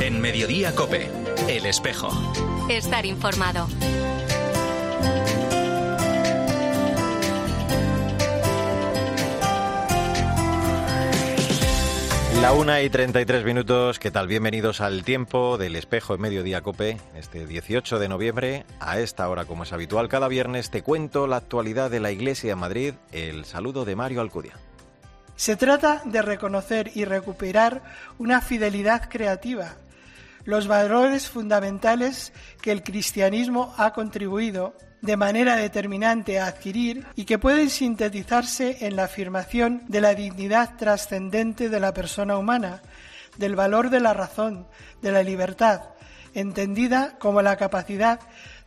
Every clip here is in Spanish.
En Mediodía Cope, El Espejo. Estar informado. La una y 33 minutos, ¿qué tal? Bienvenidos al tiempo del espejo en Mediodía Cope, este 18 de noviembre. A esta hora, como es habitual, cada viernes te cuento la actualidad de la Iglesia en Madrid. El saludo de Mario Alcudia. Se trata de reconocer y recuperar una fidelidad creativa, los valores fundamentales que el cristianismo ha contribuido de manera determinante a adquirir y que pueden sintetizarse en la afirmación de la dignidad trascendente de la persona humana, del valor de la razón, de la libertad, entendida como la capacidad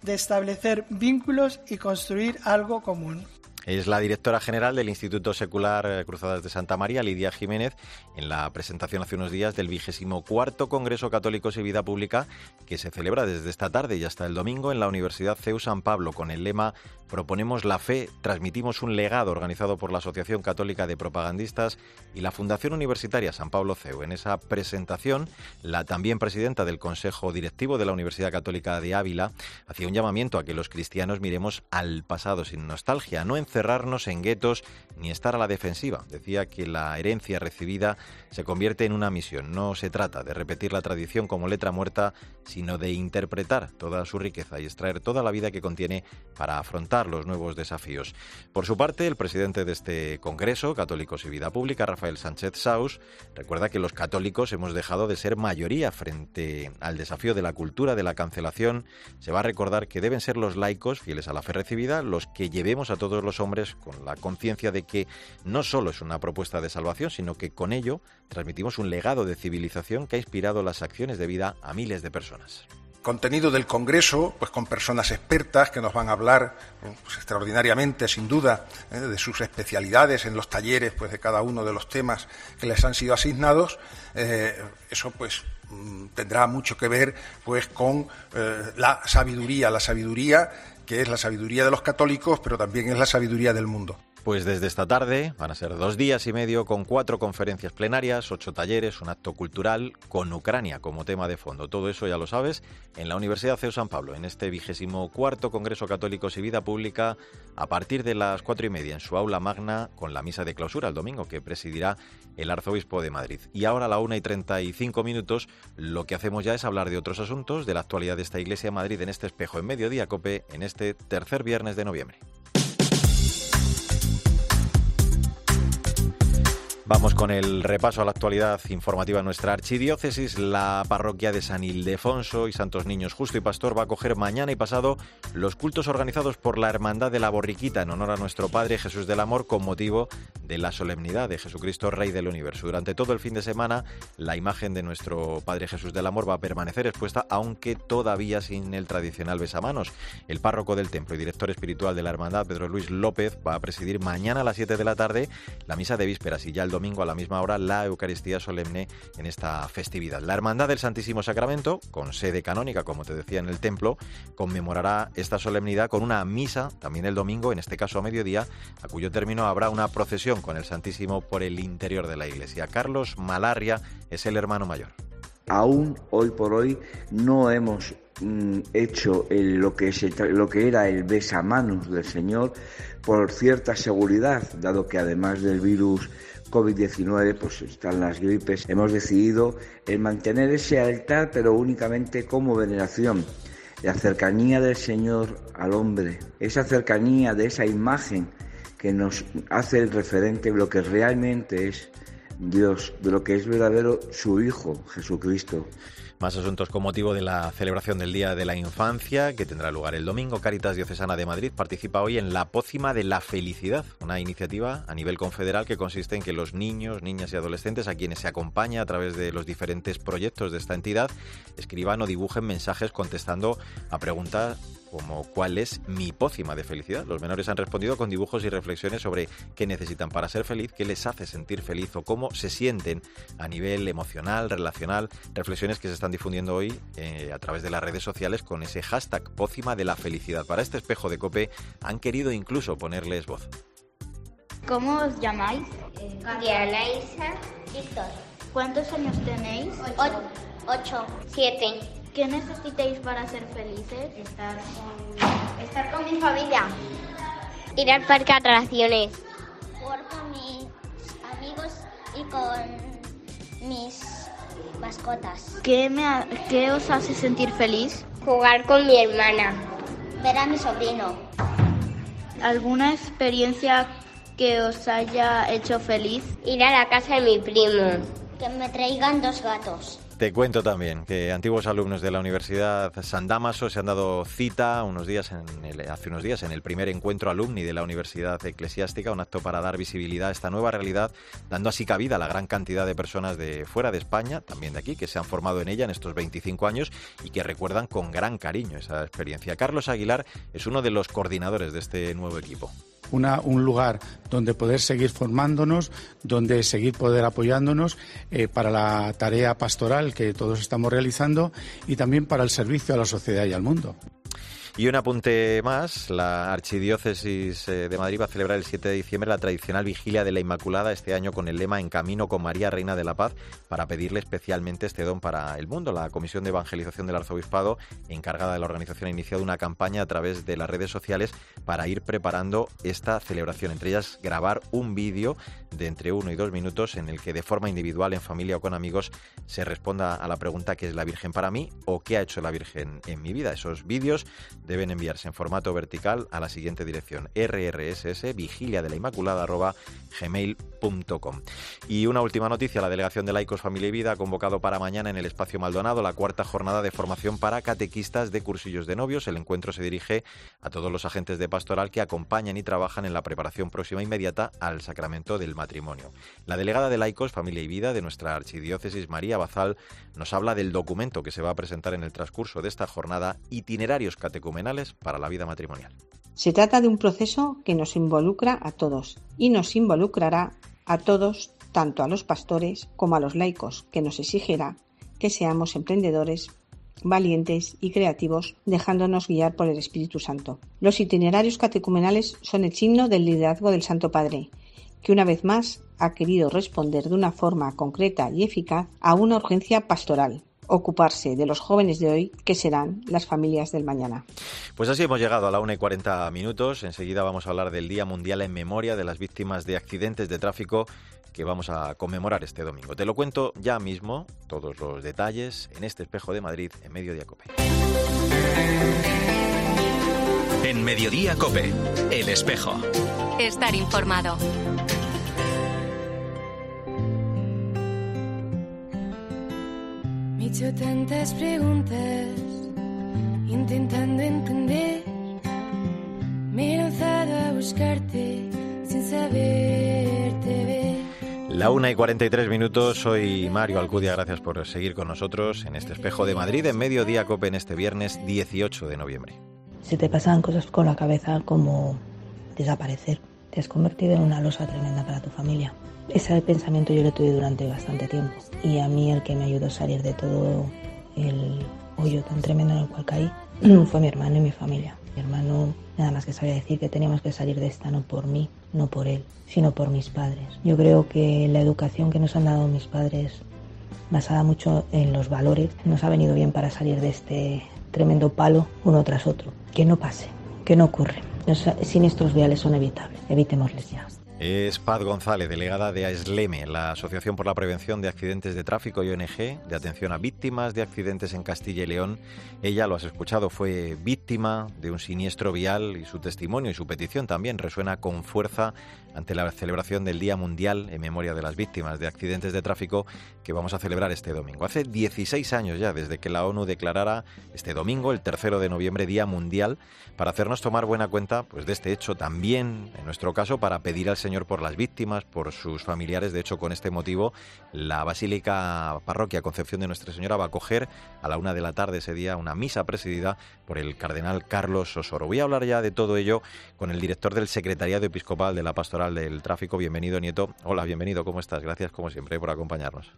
de establecer vínculos y construir algo común. Es la directora general del Instituto Secular eh, Cruzadas de Santa María, Lidia Jiménez, en la presentación hace unos días del vigésimo cuarto Congreso Católicos y Vida Pública que se celebra desde esta tarde y hasta el domingo en la Universidad CEU San Pablo con el lema Proponemos la fe, transmitimos un legado organizado por la Asociación Católica de Propagandistas y la Fundación Universitaria San Pablo CEU. En esa presentación, la también presidenta del Consejo Directivo de la Universidad Católica de Ávila hacía un llamamiento a que los cristianos miremos al pasado sin nostalgia, no encerrarnos en guetos ni estar a la defensiva. Decía que la herencia recibida se convierte en una misión. No se trata de repetir la tradición como letra muerta, sino de interpretar toda su riqueza y extraer toda la vida que contiene para afrontar los nuevos desafíos. Por su parte, el presidente de este Congreso, Católicos y Vida Pública, Rafael Sánchez Saus, recuerda que los católicos hemos dejado de ser mayoría frente al desafío de la cultura de la cancelación. Se va a recordar que deben ser los laicos, fieles a la fe recibida, los que llevemos a todos los hombres con la conciencia de que no solo es una propuesta de salvación, sino que con ello transmitimos un legado de civilización que ha inspirado las acciones de vida a miles de personas contenido del Congreso, pues con personas expertas que nos van a hablar pues, extraordinariamente, sin duda, ¿eh? de sus especialidades en los talleres, pues de cada uno de los temas que les han sido asignados. Eh, eso, pues, mm, tendrá mucho que ver, pues, con eh, la sabiduría, la sabiduría que es la sabiduría de los católicos, pero también es la sabiduría del mundo. Pues desde esta tarde van a ser dos días y medio con cuatro conferencias plenarias, ocho talleres, un acto cultural con Ucrania como tema de fondo. Todo eso ya lo sabes en la Universidad CEU San Pablo, en este vigésimo cuarto Congreso Católicos y Vida Pública, a partir de las cuatro y media en su aula magna con la misa de clausura el domingo que presidirá el arzobispo de Madrid. Y ahora a la una y treinta y cinco minutos lo que hacemos ya es hablar de otros asuntos, de la actualidad de esta iglesia de Madrid en este espejo en mediodía cope en este tercer viernes de noviembre. Vamos con el repaso a la actualidad informativa de nuestra archidiócesis. La parroquia de San Ildefonso y Santos Niños Justo y Pastor va a coger mañana y pasado los cultos organizados por la Hermandad de la Borriquita en honor a nuestro Padre Jesús del Amor con motivo de la solemnidad de Jesucristo Rey del Universo. Durante todo el fin de semana la imagen de nuestro Padre Jesús del Amor va a permanecer expuesta aunque todavía sin el tradicional besamanos. El párroco del templo y director espiritual de la Hermandad, Pedro Luis López, va a presidir mañana a las 7 de la tarde la misa de vísperas y ya el domingo a la misma hora la Eucaristía solemne en esta festividad. La Hermandad del Santísimo Sacramento, con sede canónica, como te decía, en el templo, conmemorará esta solemnidad con una misa también el domingo, en este caso a mediodía, a cuyo término habrá una procesión con el Santísimo por el interior de la iglesia. Carlos Malarria es el hermano mayor. Aún hoy por hoy no hemos mm, hecho lo, que lo que era el besamanos del Señor por cierta seguridad, dado que además del virus COVID-19, pues están las gripes, hemos decidido el mantener ese altar, pero únicamente como veneración. La cercanía del Señor al hombre, esa cercanía de esa imagen que nos hace el referente de lo que realmente es Dios, de lo que es verdadero su Hijo, Jesucristo. Más asuntos con motivo de la celebración del Día de la Infancia, que tendrá lugar el domingo. Caritas Diocesana de Madrid participa hoy en la Pócima de la Felicidad, una iniciativa a nivel confederal que consiste en que los niños, niñas y adolescentes a quienes se acompaña a través de los diferentes proyectos de esta entidad escriban o dibujen mensajes contestando a preguntas como cuál es mi pócima de felicidad. Los menores han respondido con dibujos y reflexiones sobre qué necesitan para ser feliz, qué les hace sentir feliz o cómo se sienten a nivel emocional, relacional, reflexiones que se están difundiendo hoy eh, a través de las redes sociales con ese hashtag pócima de la felicidad. Para este espejo de cope han querido incluso ponerles voz. ¿Cómo os llamáis? María Laisa Víctor. ¿Cuántos años tenéis? Ocho. Siete. ¿Qué necesitáis para ser felices? Estar con, estar con mi familia. Ir al parque de atracciones. Jugar con mis amigos y con mis mascotas. ¿Qué, me ¿Qué os hace sentir feliz? Jugar con mi hermana. Ver a mi sobrino. ¿Alguna experiencia que os haya hecho feliz? Ir a la casa de mi primo. Que me traigan dos gatos. Te cuento también que antiguos alumnos de la Universidad San Damaso se han dado cita unos días en hace unos días en el primer encuentro alumni de la Universidad Eclesiástica, un acto para dar visibilidad a esta nueva realidad, dando así cabida a la gran cantidad de personas de fuera de España, también de aquí, que se han formado en ella en estos 25 años y que recuerdan con gran cariño esa experiencia. Carlos Aguilar es uno de los coordinadores de este nuevo equipo un lugar donde poder seguir formándonos, donde seguir poder apoyándonos eh, para la tarea pastoral que todos estamos realizando y también para el servicio a la sociedad y al mundo. Y un apunte más, la Archidiócesis eh, de Madrid va a celebrar el 7 de diciembre la tradicional Vigilia de la Inmaculada, este año con el lema En Camino con María, Reina de la Paz, para pedirle especialmente este don para el mundo. La Comisión de Evangelización del Arzobispado, encargada de la organización, ha iniciado una campaña a través de las redes sociales para ir preparando esta celebración, entre ellas grabar un vídeo de entre uno y dos minutos en el que de forma individual, en familia o con amigos, se responda a la pregunta ¿qué es la Virgen para mí? o ¿qué ha hecho la Virgen en mi vida? Esos vídeos deben enviarse en formato vertical a la siguiente dirección rrss de la inmaculada. Y una última noticia, la Delegación de Laicos Familia y Vida ha convocado para mañana en el Espacio Maldonado la cuarta jornada de formación para catequistas de cursillos de novios. El encuentro se dirige a todos los agentes de pastoral que acompañan y trabajan en la preparación próxima inmediata al sacramento del matrimonio. La delegada de Laicos Familia y Vida de nuestra archidiócesis, María Bazal, nos habla del documento que se va a presentar en el transcurso de esta jornada, itinerarios para la vida matrimonial. Se trata de un proceso que nos involucra a todos y nos involucrará a todos, tanto a los pastores como a los laicos, que nos exigirá que seamos emprendedores, valientes y creativos, dejándonos guiar por el Espíritu Santo. Los itinerarios catecumenales son el signo del liderazgo del Santo Padre, que una vez más ha querido responder de una forma concreta y eficaz a una urgencia pastoral, ocuparse de los jóvenes de hoy, que serán las familias del mañana. Pues así hemos llegado a la una y 40 minutos. Enseguida vamos a hablar del Día Mundial en Memoria de las Víctimas de Accidentes de Tráfico que vamos a conmemorar este domingo. Te lo cuento ya mismo, todos los detalles, en este espejo de Madrid, en Mediodía Cope. En Mediodía Cope, el espejo. Estar informado. Hecho tantas preguntas intentando entender. Me he lanzado a buscarte sin saberte ver. La una y 43 minutos, soy Mario Alcudia, gracias por seguir con nosotros en este espejo de Madrid en Mediodía Cope en este viernes 18 de noviembre. Se te pasan cosas con la cabeza como desaparecer. Te has convertido en una losa tremenda para tu familia. Ese pensamiento yo lo tuve durante bastante tiempo y a mí el que me ayudó a salir de todo el hoyo tan tremendo en el cual caí fue mi hermano y mi familia. Mi hermano nada más que sabía decir que teníamos que salir de esta no por mí, no por él, sino por mis padres. Yo creo que la educación que nos han dado mis padres, basada mucho en los valores, nos ha venido bien para salir de este tremendo palo uno tras otro. Que no pase, que no ocurre. Los siniestros viales son evitables, evitémosles ya. Es Paz González, delegada de AESLEME, la Asociación por la Prevención de Accidentes de Tráfico y ONG de atención a víctimas de accidentes en Castilla y León. Ella, lo has escuchado, fue víctima de un siniestro vial y su testimonio y su petición también resuena con fuerza ante la celebración del Día Mundial en memoria de las víctimas de accidentes de tráfico que vamos a celebrar este domingo. Hace 16 años ya desde que la ONU declarara este domingo, el tercero de noviembre, Día Mundial, para hacernos tomar buena cuenta pues, de este hecho también, en nuestro caso, para pedir al Señor por las víctimas, por sus familiares. De hecho, con este motivo, la Basílica Parroquia Concepción de Nuestra Señora va a acoger a la una de la tarde ese día una misa presidida por el cardenal Carlos Osoro. Voy a hablar ya de todo ello con el director del Secretariado Episcopal de la Pastoral del Tráfico. Bienvenido, Nieto. Hola, bienvenido, ¿cómo estás? Gracias, como siempre, por acompañarnos.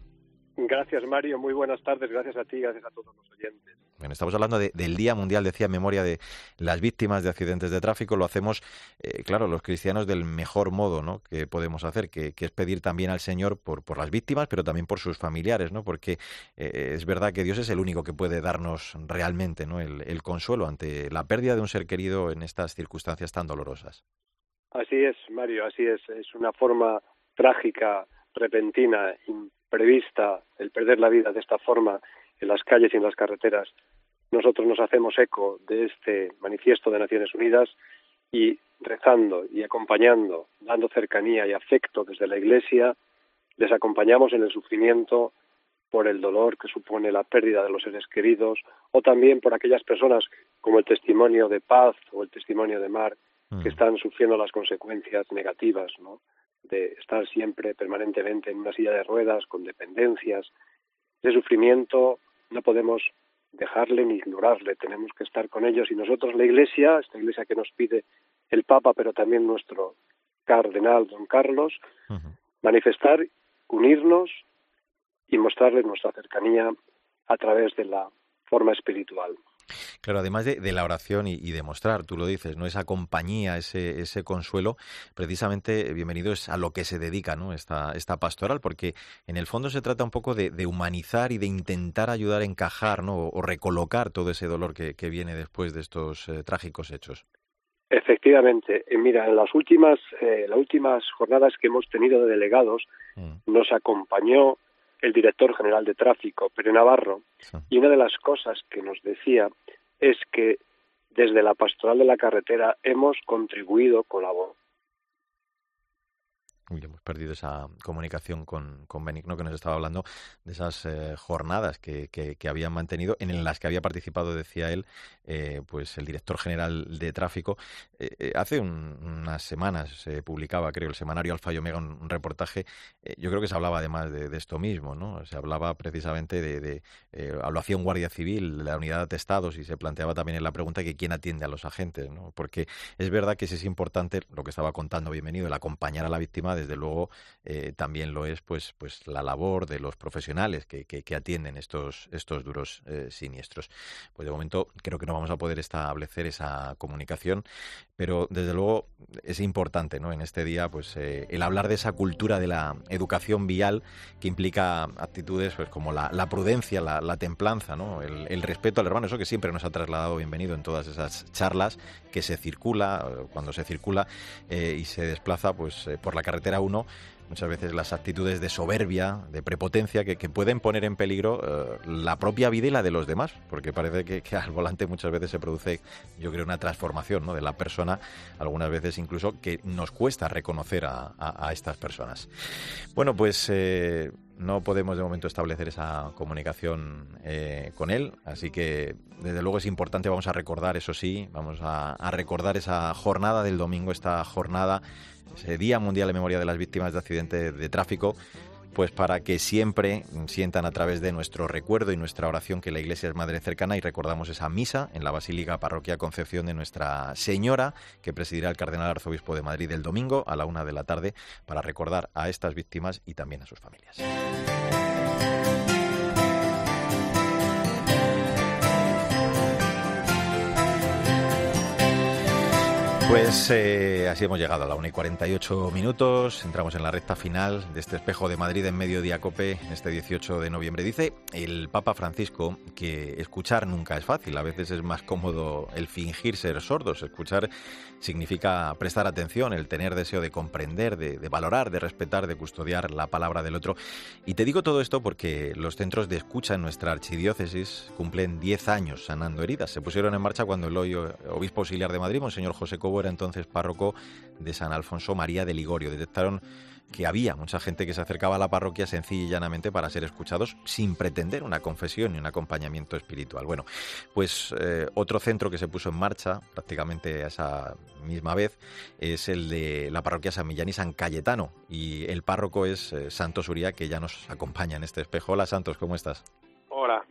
Gracias, Mario. Muy buenas tardes. Gracias a ti, gracias a todos los oyentes. Bueno, estamos hablando del Día Mundial, decía, en memoria de las víctimas de accidentes de tráfico. Lo hacemos, eh, claro, los cristianos del mejor modo ¿no? que podemos hacer, que, es pedir también al Señor por, por las víctimas, pero también por sus familiares, ¿no? porque eh, es verdad que Dios es el único que puede darnos realmente ¿no? el, consuelo ante la pérdida de un ser querido en estas circunstancias tan dolorosas. Así es, Mario, así es. Es una forma trágica, repentina, imprevista, el perder la vida de esta forma en las calles y en las carreteras. Nosotros nos hacemos eco de este manifiesto de Naciones Unidas y rezando y acompañando, dando cercanía y afecto desde la Iglesia, les acompañamos en el sufrimiento por el dolor que supone la pérdida de los seres queridos o también por aquellas personas como el testimonio de paz o el testimonio de mar que mm. están sufriendo las consecuencias negativas ¿no? De estar siempre permanentemente en una silla de ruedas con dependencias. Ese sufrimiento no podemos dejarle ni ignorarle, tenemos que estar con ellos y nosotros la Iglesia, esta Iglesia que nos pide el Papa, pero también nuestro cardenal don Carlos, manifestar, unirnos y mostrarle nuestra cercanía a través de la forma espiritual. Claro, además de, la oración y, y, demostrar, tú lo dices, ¿no? Esa compañía, ese, ese consuelo, precisamente, bienvenido, es a lo que se dedica, ¿no? Esta, esta pastoral, porque en el fondo se trata un poco de, humanizar y de intentar ayudar a encajar, ¿no? O, recolocar todo ese dolor que, viene después de estos eh, trágicos hechos. Efectivamente, eh, mira, en las últimas, eh, las últimas jornadas que hemos tenido de delegados, mm. nos acompañó el director general de tráfico, Pere Navarro, y una de las cosas que nos decía es que desde la pastoral de la carretera hemos contribuido con hemos perdido esa comunicación con, con Benigno que nos estaba hablando de esas eh, jornadas que, que, habían mantenido, en las que había participado, decía él, eh, pues el director general de tráfico. Eh, hace unas semanas se publicaba, creo, el semanario Alfa y Omega, un, reportaje. yo creo que se hablaba además de, esto mismo, ¿no? Se hablaba precisamente de, de lo hacía un guardia civil, de la unidad de atestados, y se planteaba también en la pregunta que quién atiende a los agentes, ¿no? Porque es verdad que es importante, lo que estaba contando, bienvenido, el acompañar a la víctima desde luego eh, también lo es pues, pues la labor de los profesionales que, que, atienden estos, estos duros eh, siniestros. Pues de momento creo que no vamos a poder establecer esa comunicación, pero desde luego es importante ¿no? en este día pues eh, el hablar de esa cultura de la educación vial que implica actitudes pues como la, prudencia, la, templanza, ¿no? el, respeto al hermano, eso que siempre nos ha trasladado bienvenido en todas esas charlas que se circula, cuando se circula y se desplaza pues por la carretera 1 muchas veces las actitudes de soberbia, de prepotencia, que, pueden poner en peligro eh, la propia vida y la de los demás, porque parece que, al volante muchas veces se produce, yo creo, una transformación ¿no? de la persona, algunas veces incluso que nos cuesta reconocer a, estas personas. Bueno, pues... Eh, no podemos de momento establecer esa comunicación eh, con él, así que desde luego es importante, vamos a recordar, eso sí, vamos a recordar esa jornada del domingo, esta jornada ese Día Mundial de Memoria de las Víctimas de Accidentes de Tráfico, pues para que siempre sientan a través de nuestro recuerdo y nuestra oración que la Iglesia es Madre cercana y recordamos esa misa en la Basílica Parroquia Concepción de Nuestra Señora que presidirá el Cardenal Arzobispo de Madrid el domingo a la una de la tarde para recordar a estas víctimas y también a sus familias. Pues eh, así hemos llegado a la 1 y 48 minutos. Entramos en la recta final de este espejo de Madrid en Mediodía Cope, este 18 de noviembre. Dice el Papa Francisco que escuchar nunca es fácil. A veces es más cómodo el fingir ser sordos. Escuchar significa prestar atención, el tener deseo de comprender, de, de valorar, de respetar, de custodiar la palabra del otro. Y te digo todo esto porque los centros de escucha en nuestra archidiócesis cumplen 10 años sanando heridas. Se pusieron en marcha cuando el hoy obispo auxiliar de Madrid, Monseñor José Cobo, entonces párroco de San Alfonso María de Ligorio. Detectaron que había mucha gente que se acercaba a la parroquia sencilla y llanamente para ser escuchados sin pretender una confesión ni un acompañamiento espiritual. Bueno, pues eh, otro centro que se puso en marcha prácticamente a esa misma vez es el de la parroquia San Millán y San Cayetano y el párroco es eh, Santos Uría que ya nos acompaña en este espejo. Hola Santos, ¿cómo estás?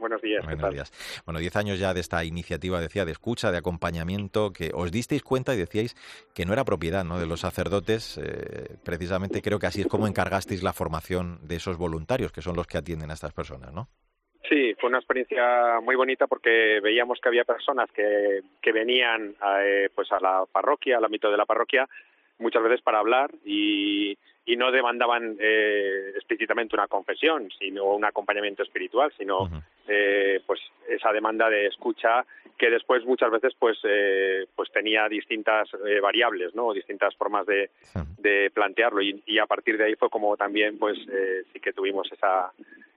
Buenos días. Buenos días. Bueno, diez años ya de esta iniciativa, decía, de escucha, de acompañamiento, que os disteis cuenta y decíais que no era propiedad ¿no? de los sacerdotes. Eh, precisamente creo que así es como encargasteis la formación de esos voluntarios, que son los que atienden a estas personas, ¿no? Sí, fue una experiencia muy bonita porque veíamos que había personas que, que venían eh, pues a la parroquia, al ámbito de la parroquia, muchas veces para hablar y, y no demandaban eh, explícitamente una confesión sino un acompañamiento espiritual sino eh, pues esa demanda de escucha que después muchas veces pues eh, pues tenía distintas eh, variables no distintas formas de, de plantearlo. Y, y, a partir de ahí fue como también pues eh, sí que tuvimos esa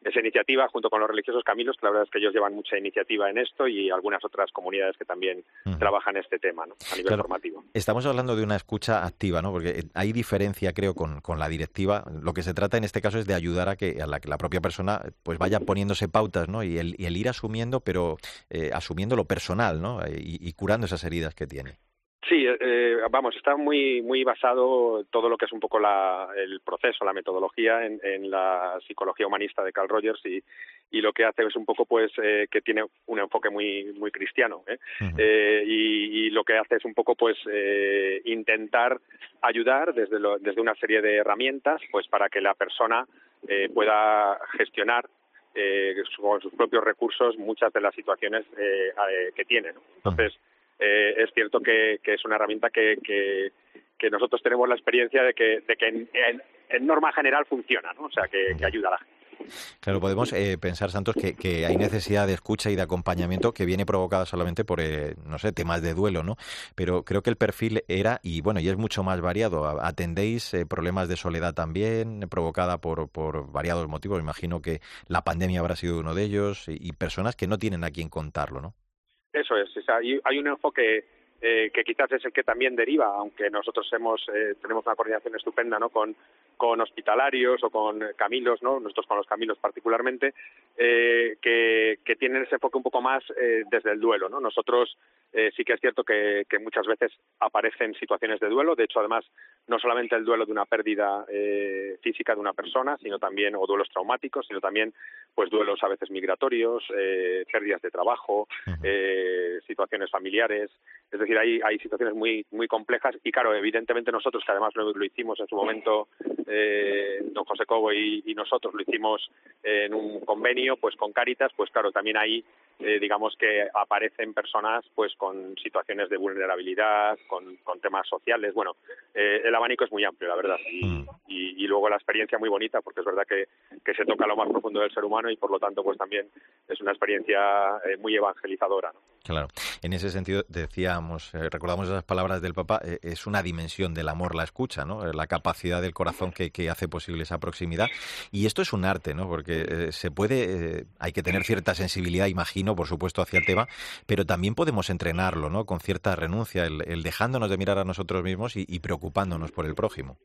esa iniciativa junto con los religiosos caminos, que la verdad es que ellos llevan mucha iniciativa en esto y algunas otras comunidades que también trabajan este tema ¿no? a nivel formativo. Estamos hablando de una escucha activa, ¿no? porque hay diferencia, creo, con, con, la directiva. Lo que se trata en este caso es de ayudar a que a la, que la propia persona pues vaya poniéndose pautas ¿no? y, el, y el ir asumiendo, pero eh, asumiendo lo personal ¿no? y, y curando esas heridas que tiene. Sí, eh, vamos, está muy muy basado todo lo que es un poco la, el proceso, la metodología en, en, la psicología humanista de Carl Rogers y, y lo que hace es un poco pues eh, que tiene un enfoque muy muy cristiano ¿eh? Uh -huh. eh, y, y, lo que hace es un poco pues eh, intentar ayudar desde lo, desde una serie de herramientas pues para que la persona eh, pueda gestionar eh, con sus propios recursos muchas de las situaciones eh, eh, que tiene. ¿no? Entonces, uh -huh eh, es cierto que, es una herramienta que, que, nosotros tenemos la experiencia de que, en, norma general funciona, ¿no? o sea, que, ayuda a la gente. Claro, podemos eh, pensar, Santos, que, hay necesidad de escucha y de acompañamiento que viene provocada solamente por, eh, no sé, temas de duelo, ¿no? Pero creo que el perfil era, y bueno, y es mucho más variado. Atendéis eh, problemas de soledad también, provocada por, por variados motivos. Imagino que la pandemia habrá sido uno de ellos y, y personas que no tienen a quien contarlo, ¿no? Eso es, o sea, hay, un enfoque eh, que quizás es el que también deriva, aunque nosotros hemos eh, tenemos una coordinación estupenda, ¿no? Con con hospitalarios o con camilos, ¿no? Nosotros con los camilos particularmente, eh, que, que tienen ese enfoque un poco más eh, desde el duelo, ¿no? Nosotros eh, sí que es cierto que, que muchas veces aparecen situaciones de duelo, de hecho además no solamente el duelo de una pérdida eh, física de una persona, sino también o duelos traumáticos, sino también pues duelos a veces migratorios, eh, pérdidas de trabajo, eh, situaciones familiares, es decir, hay, hay situaciones muy muy complejas y claro, evidentemente nosotros que además lo, lo hicimos en su momento eh, don José Cobo y, y, nosotros lo hicimos en un convenio pues con Cáritas, pues claro, también ahí eh, digamos que aparecen personas pues con situaciones de vulnerabilidad, con, con temas sociales, bueno, eh, el abanico es muy amplio, la verdad, y, mm. y, y, luego la experiencia muy bonita, porque es verdad que, que se toca lo más profundo del ser humano y por lo tanto pues también es una experiencia eh, muy evangelizadora. ¿no? Claro, en ese sentido decíamos, recordamos esas palabras del Papa, es una dimensión del amor la escucha, ¿no? La capacidad del corazón que, que hace posible esa proximidad. Y esto es un arte, ¿no? Porque eh, se puede, eh, hay que tener cierta sensibilidad, imagino, por supuesto, hacia el tema, pero también podemos entrenarlo, ¿no? Con cierta renuncia, el, el dejándonos de mirar a nosotros mismos y, y, preocupándonos por el prójimo.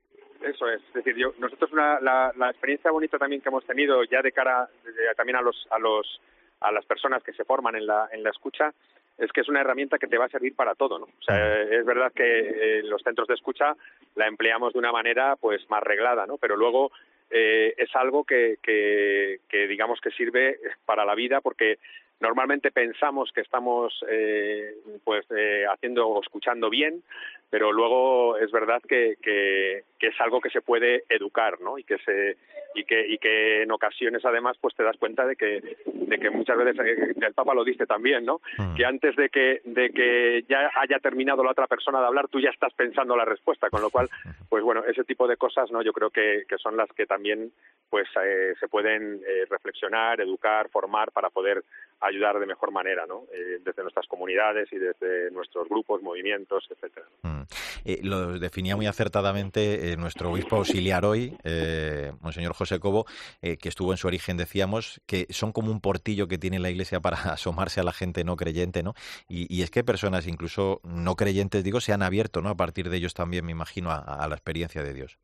Eso es, es decir, yo, nosotros una, la, la experiencia bonita también que hemos tenido ya de cara de, también a los, a los a las personas que se forman en la, en la escucha es que es una herramienta que te va a servir para todo, ¿no? O sea, es verdad que eh, los centros de escucha la empleamos de una manera pues más reglada, ¿no? Pero luego eh, es algo que, que, que digamos que sirve para la vida porque normalmente pensamos que estamos eh, pues eh, haciendo o escuchando bien pero luego es verdad que, que, que, es algo que se puede educar no y que se y que y que en ocasiones además pues te das cuenta de que de que muchas veces eh, el papa lo dice también no mm. que antes de que de que ya haya terminado la otra persona de hablar tú ya estás pensando la respuesta con lo cual pues bueno ese tipo de cosas no yo creo que, que son las que también pues eh, se pueden eh, reflexionar educar formar para poder ayudar de mejor manera, ¿no? Eh, desde nuestras comunidades y desde nuestros grupos, movimientos, etcétera. Mm. Eh, lo definía muy acertadamente eh, nuestro obispo auxiliar hoy, eh, Monseñor José Cobo, eh, que estuvo en su origen, decíamos, que son como un portillo que tiene la Iglesia para asomarse a la gente no creyente, ¿no? Y, y es que personas, incluso no creyentes, digo, se han abierto, ¿no? A partir de ellos también, me imagino, a, la experiencia de Dios.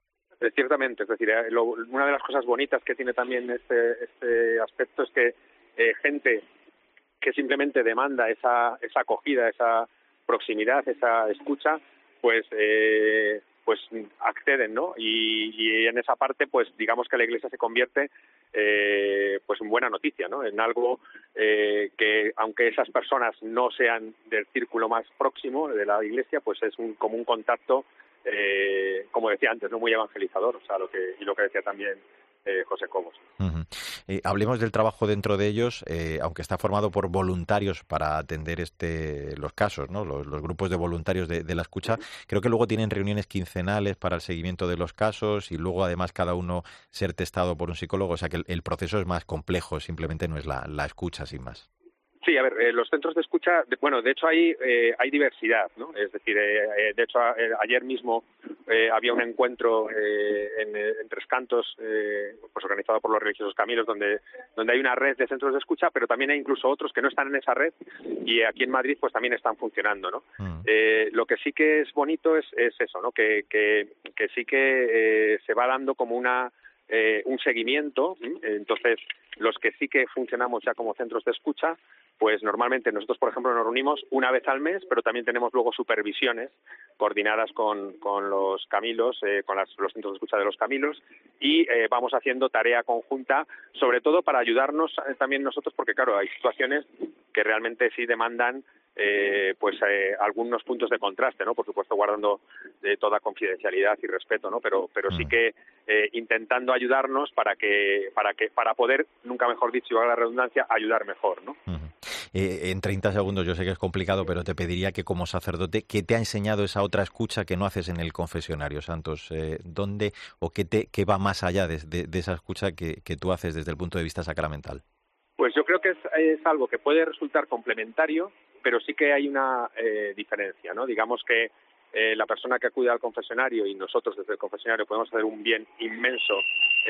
Ciertamente, es decir, lo, una de las cosas bonitas que tiene también este, este aspecto es que gente que simplemente demanda esa, esa acogida, esa proximidad, esa escucha, pues eh, pues acceden, ¿no? Y, en esa parte, pues digamos que la Iglesia se convierte eh, pues en buena noticia, ¿no? En algo eh, que, aunque esas personas no sean del círculo más próximo de la Iglesia, pues es un, como un contacto, eh, como decía antes, no muy evangelizador, o sea, lo que y lo que decía también eh, José Cobos. Eh, hablemos del trabajo dentro de ellos, eh, aunque está formado por voluntarios para atender este, los casos, ¿no? los, grupos de voluntarios de, la escucha. Creo que luego tienen reuniones quincenales para el seguimiento de los casos y luego además cada uno ser testado por un psicólogo. O sea que el, proceso es más complejo, simplemente no es la escucha sin más. Sí, a ver, eh, los centros de escucha, bueno, de hecho hay, eh, hay diversidad, ¿no? Es decir, eh, de hecho ayer mismo había un encuentro en, Tres Cantos, pues organizado por los religiosos Camilos, donde, donde hay una red de centros de escucha, pero también hay incluso otros que no están en esa red y aquí en Madrid pues también están funcionando, ¿no? Mm. lo que sí que es bonito es, es eso, ¿no? Que, que, que sí que se va dando como una un seguimiento. Entonces, los que sí que funcionamos ya como centros de escucha, pues normalmente nosotros, por ejemplo, nos reunimos una vez al mes, pero también tenemos luego supervisiones coordinadas con, con los Camilos, eh, con los centros de escucha de los Camilos, y eh, vamos haciendo tarea conjunta, sobre todo para ayudarnos eh, también nosotros, porque claro, hay situaciones que realmente sí demandan eh, pues eh, algunos puntos de contraste, ¿no? Por supuesto guardando de toda confidencialidad y respeto, ¿no? Pero pero sí mm. que eh, intentando ayudarnos para que para que para poder nunca mejor dicho a la redundancia ayudar mejor, ¿no? en 30 segundos yo sé que es complicado, pero te pediría que como sacerdote, ¿qué te ha enseñado esa otra escucha que no haces en el confesionario, Santos? ¿Dónde o qué, te, qué va más allá de, de, esa escucha que, que tú haces desde el punto de vista sacramental? Pues yo creo que es, es algo que puede resultar complementario, pero sí que hay una eh, diferencia, ¿no? Digamos que eh, la persona que acude al confesionario y nosotros desde el confesionario podemos hacer un bien inmenso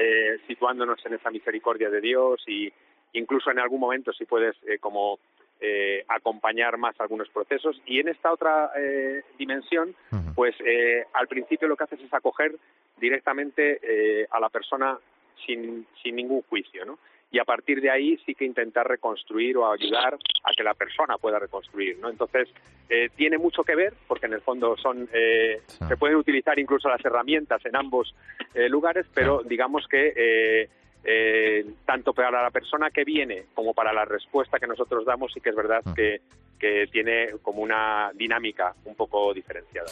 eh, situándonos en esa misericordia de Dios y incluso en algún momento si puedes como acompañar más algunos procesos y en esta otra dimensión pues al principio lo que haces es acoger directamente a la persona sin, sin ningún juicio, ¿no? Y a partir de ahí sí que intentar reconstruir o ayudar a que la persona pueda reconstruir, ¿no? Entonces, eh, tiene mucho que ver, porque en el fondo son eh, se pueden utilizar incluso las herramientas en ambos eh, lugares, pero digamos que tanto para la persona que viene como para la respuesta que nosotros damos, sí que es verdad que, que tiene como una dinámica un poco diferenciada.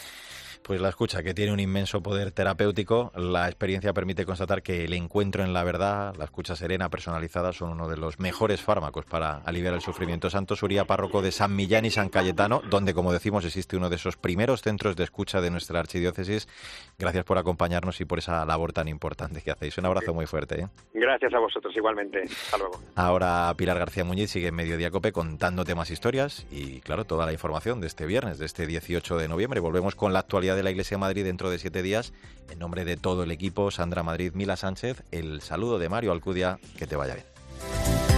Pues la escucha, que tiene un inmenso poder terapéutico, la experiencia permite constatar que el encuentro en la verdad, la escucha serena, personalizada, son uno de los mejores fármacos para aliviar el sufrimiento. Santo Suría, párroco de San Millán y San Cayetano, donde, como decimos, existe uno de esos primeros centros de escucha de nuestra archidiócesis. Gracias por acompañarnos y por esa labor tan importante que hacéis. Un abrazo muy fuerte. ¿eh? Gracias a vosotros igualmente. Hasta luego. Ahora Pilar García Muñiz sigue en Mediodía Cope contándote más historias y, claro, toda la información de este viernes, de este 18 de noviembre. Volvemos con la actualidad de la Iglesia de Madrid dentro de siete días. En nombre de todo el equipo, Sandra Madrid, Mila Sánchez, el saludo de Mario Alcudia, que te vaya bien.